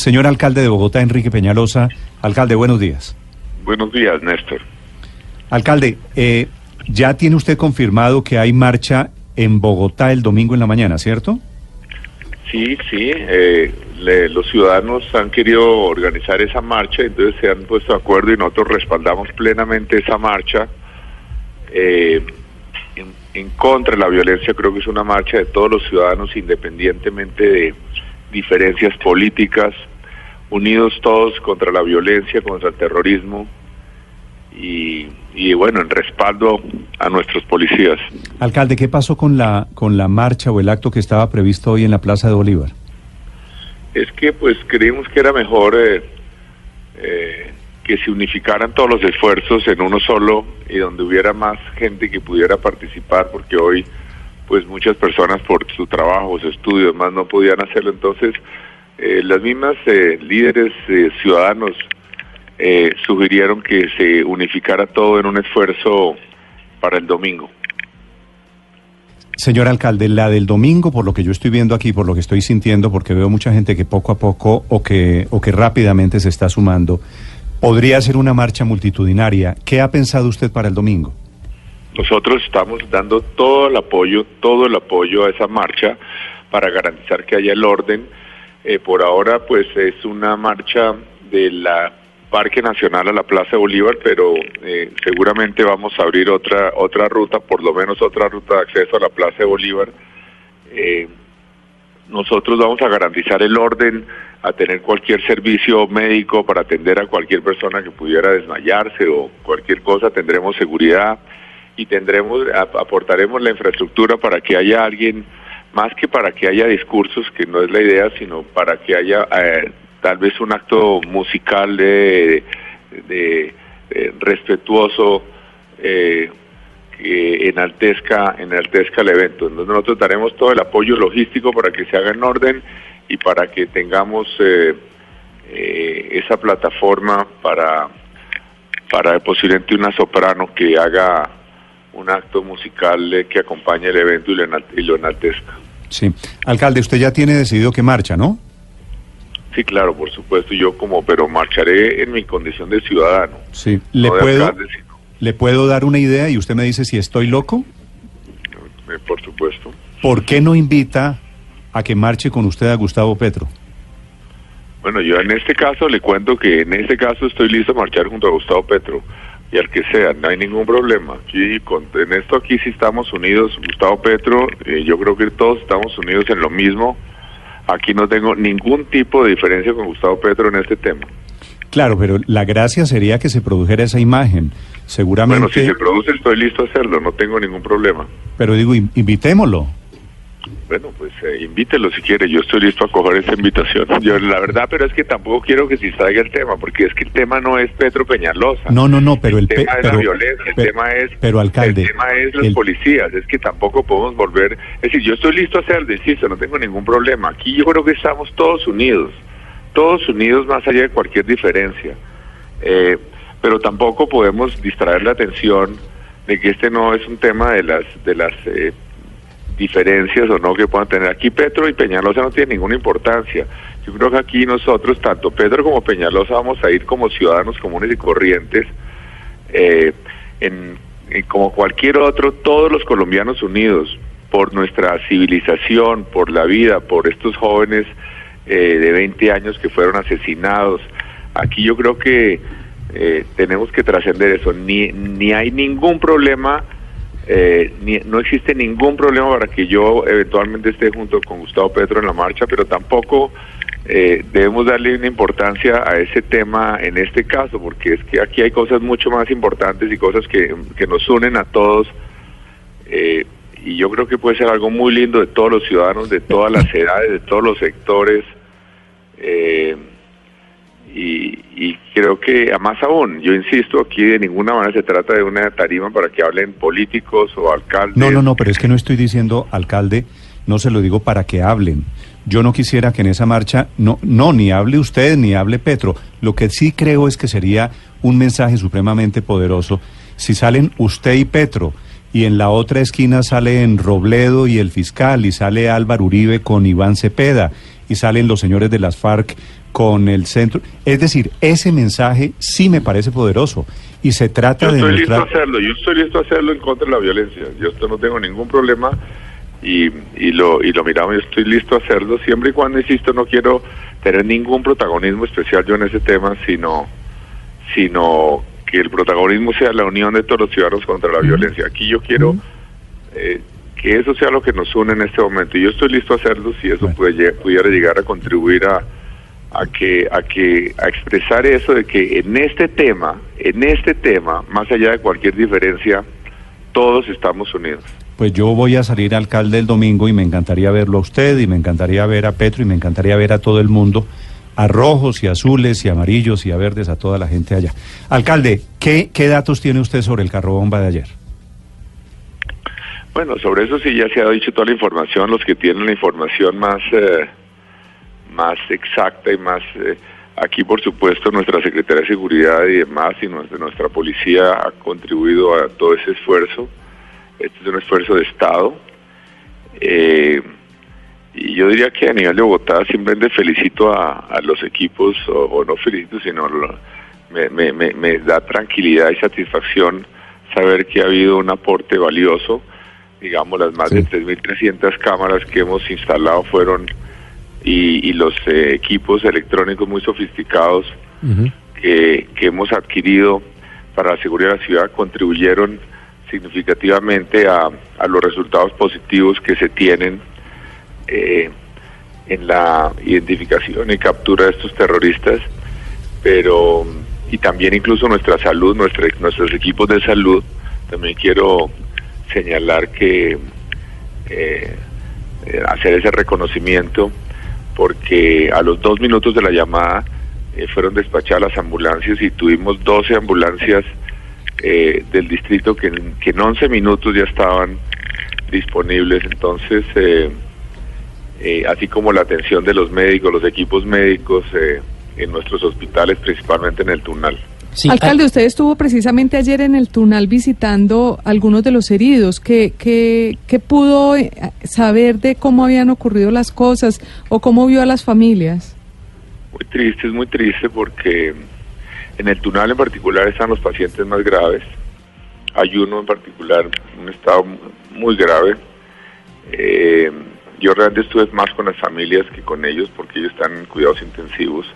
Señor alcalde de Bogotá, Enrique Peñalosa. Alcalde, buenos días. Buenos días, Néstor. Alcalde, eh, ya tiene usted confirmado que hay marcha en Bogotá el domingo en la mañana, ¿cierto? Sí, sí. Eh, le, los ciudadanos han querido organizar esa marcha, entonces se han puesto de acuerdo y nosotros respaldamos plenamente esa marcha. Eh, en, en, contra de la violencia, creo que es una marcha de todos los ciudadanos, independientemente de diferencias políticas, unidos todos contra la violencia, contra el terrorismo y, y bueno, en respaldo a nuestros policías. Alcalde, ¿qué pasó con la con la marcha o el acto que estaba previsto hoy en la Plaza de Bolívar? Es que pues creímos que era mejor eh, eh, que se unificaran todos los esfuerzos en uno solo y donde hubiera más gente que pudiera participar, porque hoy pues muchas personas por su trabajo, su estudio, más no podían hacerlo. Entonces, eh, las mismas eh, líderes eh, ciudadanos eh, sugirieron que se unificara todo en un esfuerzo para el domingo. Señor alcalde, la del domingo, por lo que yo estoy viendo aquí, por lo que estoy sintiendo, porque veo mucha gente que poco a poco o que, o que rápidamente se está sumando, podría ser una marcha multitudinaria. ¿Qué ha pensado usted para el domingo? Nosotros estamos dando todo el apoyo, todo el apoyo a esa marcha para garantizar que haya el orden. Eh, por ahora, pues es una marcha de la Parque Nacional a la Plaza Bolívar, pero eh, seguramente vamos a abrir otra otra ruta, por lo menos otra ruta de acceso a la Plaza de Bolívar. Eh, nosotros vamos a garantizar el orden, a tener cualquier servicio médico para atender a cualquier persona que pudiera desmayarse o cualquier cosa, tendremos seguridad y tendremos aportaremos la infraestructura para que haya alguien más que para que haya discursos, que no es la idea, sino para que haya eh, tal vez un acto musical de, de, de respetuoso eh, que enaltezca, enaltezca el evento. Entonces nosotros daremos todo el apoyo logístico para que se haga en orden y para que tengamos eh, eh, esa plataforma para, para posiblemente una soprano que haga un acto musical que acompañe el evento y lo, enaltezca. Sí. Alcalde, usted ya tiene decidido que marcha, ¿no? Sí, claro, por supuesto, yo como, pero marcharé en mi condición de ciudadano. Sí, ¿le, no puedo, alcalde, sino... ¿le puedo dar una idea y usted me dice si estoy loco? Eh, por supuesto. ¿Por qué no invita a que marche con usted a Gustavo Petro? Bueno, yo en este caso le cuento que en este caso estoy listo a marchar junto a Gustavo Petro y al que sea, no hay ningún problema. Aquí, con, en esto aquí sí estamos unidos, Gustavo Petro, eh, yo creo que todos estamos unidos en lo mismo. Aquí no tengo ningún tipo de diferencia con Gustavo Petro en este tema. Claro, pero la gracia sería que se produjera esa imagen. Seguramente. Bueno, si se produce, estoy listo a hacerlo, no tengo ningún problema. Pero digo, invitémoslo. Bueno, pues eh, invítelo si quiere, yo estoy listo a coger esa invitación. Yo la verdad, pero es que tampoco quiero que se distraiga el tema, porque es que el tema no es Petro Peñalosa. No, no, no, pero el, el tema pe es pero, la violencia, el pero, tema es pero alcalde, el tema es los el, policías, es que tampoco podemos volver, es decir, yo estoy listo a hacerlo, insisto, no tengo ningún problema. Aquí yo creo que estamos todos unidos, todos unidos más allá de cualquier diferencia. Eh, pero tampoco podemos distraer la atención de que este no es un tema de las de las eh, diferencias o no que puedan tener. Aquí Petro y Peñalosa no tienen ninguna importancia. Yo creo que aquí nosotros, tanto Petro como Peñalosa, vamos a ir como ciudadanos comunes y corrientes, eh, en, como cualquier otro, todos los colombianos unidos por nuestra civilización, por la vida, por estos jóvenes eh, de 20 años que fueron asesinados. Aquí yo creo que eh, tenemos que trascender eso. Ni, ni hay ningún problema eh, ni, no existe ningún problema para que yo eventualmente esté junto con Gustavo Petro en la marcha, pero tampoco eh, debemos darle una importancia a ese tema en este caso, porque es que aquí hay cosas mucho más importantes y cosas que, que nos unen a todos. Eh, y yo creo que puede ser algo muy lindo de todos los ciudadanos, de todas las edades, de todos los sectores. Eh, creo que, a más aún, yo insisto, aquí de ninguna manera se trata de una tarima para que hablen políticos o alcaldes. No, no, no, pero es que no estoy diciendo alcalde, no se lo digo para que hablen. Yo no quisiera que en esa marcha, no, no, ni hable usted, ni hable Petro. Lo que sí creo es que sería un mensaje supremamente poderoso si salen usted y Petro y en la otra esquina salen Robledo y el fiscal y sale Álvaro Uribe con Iván Cepeda y salen los señores de las FARC con el centro. Es decir, ese mensaje sí me parece poderoso y se trata yo de... Estoy listo a hacerlo, yo estoy listo a hacerlo en contra de la violencia. Yo esto no tengo ningún problema y, y, lo, y lo miramos, yo estoy listo a hacerlo siempre y cuando, insisto, no quiero tener ningún protagonismo especial yo en ese tema, sino, sino que el protagonismo sea la unión de todos los ciudadanos contra la violencia. Aquí yo quiero eh, que eso sea lo que nos une en este momento y yo estoy listo a hacerlo si eso Bueno. puede pudiera llegar a contribuir a, a que a que a expresar eso de que en este tema, en este tema, más allá de cualquier diferencia, todos estamos unidos. Pues yo voy a salir alcalde el domingo y me encantaría verlo a usted y me encantaría ver a Petro y me encantaría ver a todo el mundo, a rojos y azules y amarillos y a verdes, a toda la gente allá. Alcalde, ¿qué, qué datos tiene usted sobre el carro bomba de ayer? Bueno, sobre eso sí ya se ha dicho toda la información, los que tienen la información más eh, más exacta y más eh, aquí por supuesto nuestra Secretaría de Seguridad y demás y nuestra, nuestra policía ha contribuido a todo ese esfuerzo. Este es un esfuerzo de Estado. Eh, y yo diría que a nivel de Bogotá simplemente felicito a, a los equipos, o, o no felicito, sino lo- me, me, me, me da tranquilidad y satisfacción saber que ha habido un aporte valioso. Digamos, las más Sí. de 3.300 cámaras que hemos instalado fueron y, y los eh, equipos electrónicos muy sofisticados que, que hemos adquirido para la seguridad de la ciudad contribuyeron significativamente a, a los resultados positivos que se tienen eh, en la identificación y captura de estos terroristas, pero y también incluso nuestra salud, nuestra, nuestros equipos de salud, también quiero señalar que eh, eh, hacer ese reconocimiento porque a los dos minutos de la llamada eh, fueron despachadas las ambulancias y tuvimos 12 ambulancias eh, del distrito que, en- que en 11 minutos ya estaban disponibles. Entonces, eh, eh, así como la atención de los médicos, los equipos médicos en nuestros hospitales, principalmente en el Tunal. Sí, Alcalde, usted estuvo precisamente ayer en el Tunal visitando algunos de los heridos. ¿Qué, qué, qué pudo eh, saber de cómo habían ocurrido las cosas o cómo vio a las familias? Muy triste, es muy triste porque en el Tunal en particular están los pacientes más graves. Hay uno en particular, un estado muy grave. Eh, yo realmente estuve más con las familias que con ellos porque ellos están en cuidados intensivos.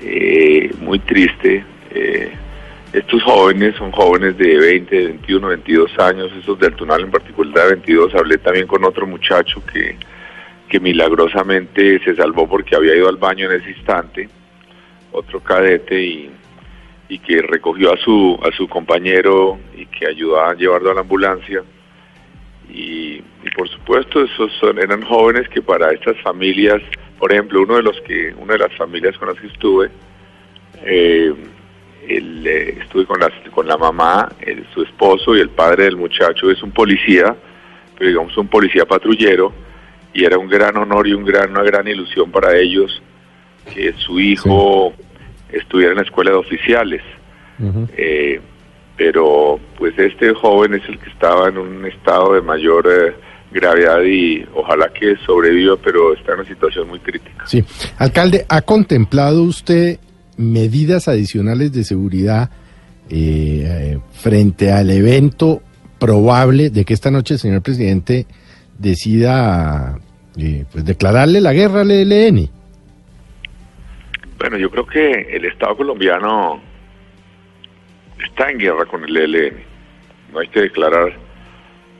Eh, muy triste. Eh, estos jóvenes son jóvenes de 20, 21, 22 años, esos del Tunal en particular de 22. Hablé también con otro muchacho que, que milagrosamente se salvó porque había ido al baño en ese instante, otro cadete y, y que recogió a su, a su compañero y que ayudó a llevarlo a la ambulancia. Y, y por supuesto esos son, eran jóvenes que para estas familias, por ejemplo, uno de los que, una de las familias con las que estuve, eh, eh, estuve con, las, con la mamá, el- su esposo y el padre del muchacho es un policía, pero digamos un policía patrullero, y era un gran honor y un gran, una gran ilusión para ellos que su hijo estuviera en la escuela de oficiales. Eh, pero pues este joven es el que estaba en un estado de mayor eh, gravedad y ojalá que sobreviva, pero está en una situación muy crítica. Sí. Alcalde, ¿ha contemplado usted medidas adicionales de seguridad eh, frente al evento probable de que esta noche el señor presidente decida eh, pues declararle la guerra al ELN? Bueno, yo creo que el Estado colombiano está en guerra con el ELN. No hay que declarar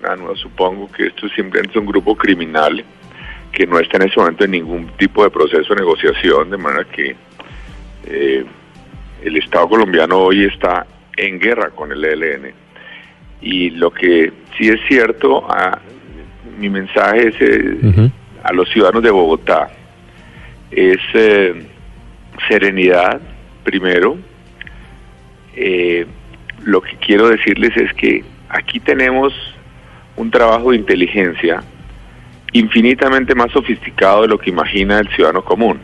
nada nuevo. Supongo que esto simplemente es un grupo criminal que no está en ese momento en ningún tipo de proceso de negociación, de manera que eh, el Estado colombiano hoy está en guerra con el ELN. Y lo que sí es cierto, ah, mi mensaje es eh, a los ciudadanos de Bogotá, es eh, serenidad, primero, eh, lo que quiero decirles es que aquí tenemos un trabajo de inteligencia infinitamente más sofisticado de lo que imagina el ciudadano común.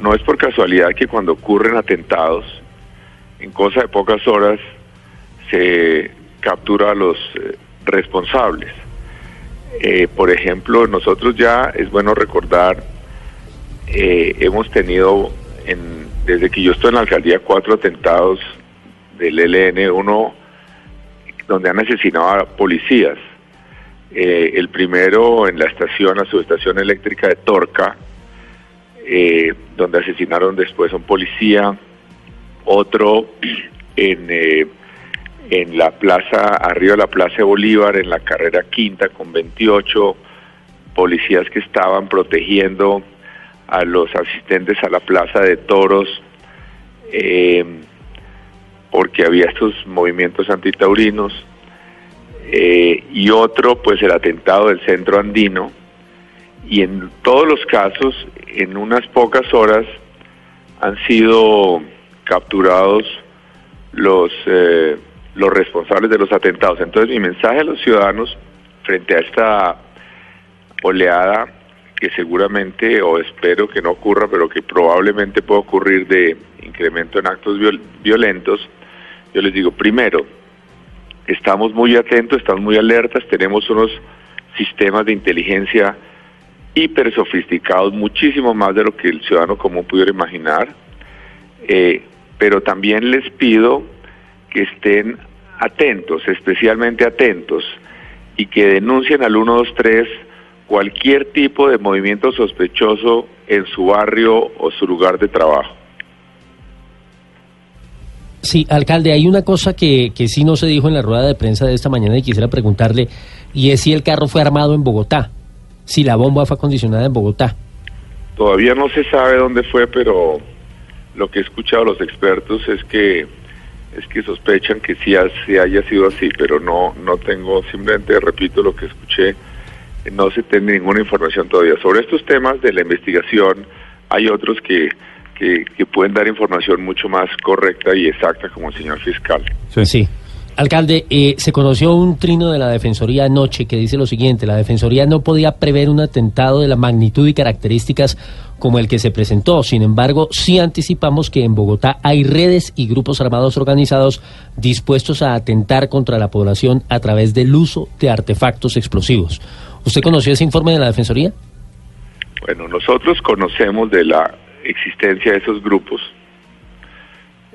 No es por casualidad que cuando ocurren atentados, en cosa de pocas horas se captura a los eh, responsables. Eh, por ejemplo, nosotros ya es bueno recordar, eh, hemos tenido en, desde que yo estoy en la alcaldía cuatro atentados del ELN, uno donde han asesinado a policías. El primero en la estación, la subestación eléctrica de Torca, eh, donde asesinaron después a un policía, otro en, eh, en la plaza, arriba de la plaza de Bolívar, en la carrera quinta con 28 policías que estaban protegiendo a los asistentes a la plaza de toros, eh, porque había estos movimientos antitaurinos, eh, y otro, pues el atentado del centro andino, y en todos los casos, en unas pocas horas, han sido capturados los, eh, los responsables de los atentados. Entonces mi mensaje a los ciudadanos frente a esta oleada que seguramente o espero que no ocurra, pero que probablemente pueda ocurrir de incremento en actos viol violentos, yo les digo, primero, estamos muy atentos, estamos muy alertas, tenemos unos sistemas de inteligencia hiper sofisticados, muchísimo más de lo que el ciudadano común pudiera imaginar, eh, pero también les pido que estén atentos, especialmente atentos, y que denuncien al 123 cualquier tipo de movimiento sospechoso en su barrio o su lugar de trabajo. Sí, alcalde, hay una cosa que, que sí no se dijo en la rueda de prensa de esta mañana y quisiera preguntarle, y es si el carro fue armado en Bogotá, si la bomba fue acondicionada en Bogotá. Todavía no se sabe dónde fue, pero lo que he escuchado a los expertos es que es que sospechan que sí, sí haya sido así, pero no no tengo, simplemente repito lo que escuché, no se tiene ninguna información todavía. Sobre estos temas de la investigación, hay otros que que, que, pueden dar información mucho más correcta y exacta como el señor fiscal. Sí. sí. Alcalde, eh, se conoció un trino de la Defensoría anoche que dice lo siguiente, la Defensoría no podía prever un atentado de la magnitud y características como el que se presentó, sin embargo, sí anticipamos que en Bogotá hay redes y grupos armados organizados dispuestos a atentar contra la población a través del uso de artefactos explosivos. ¿Usted conoció ese informe de la Defensoría? Bueno, nosotros conocemos de la existencia de esos grupos,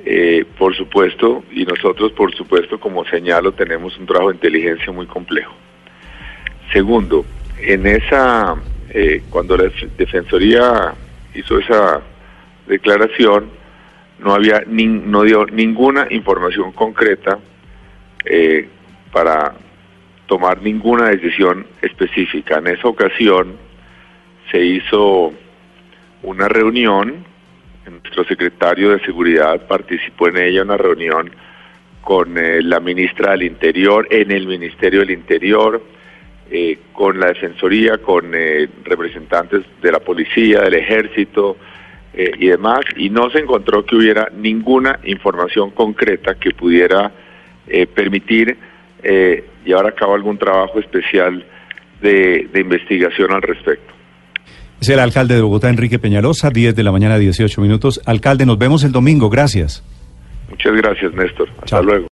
eh, por supuesto, y nosotros, por supuesto, como señalo, tenemos un trabajo de inteligencia muy complejo. Segundo, en esa, eh, cuando la Defensoría hizo esa declaración, no había ni, no dio ninguna información concreta eh, para tomar ninguna decisión específica. En esa ocasión se hizo una reunión, nuestro secretario de Seguridad participó en ella, una reunión con eh, la ministra del Interior, en el Ministerio del Interior, eh, con la Defensoría, con eh, representantes de la Policía, del Ejército eh, y demás, y no se encontró que hubiera ninguna información concreta que pudiera permitir llevar a cabo algún trabajo especial de investigación al respecto. Es el alcalde de Bogotá, Enrique Peñalosa, 10 de la mañana, 18 minutos. Alcalde, nos vemos el domingo. Gracias. Muchas gracias, Néstor. Hasta Chao. luego.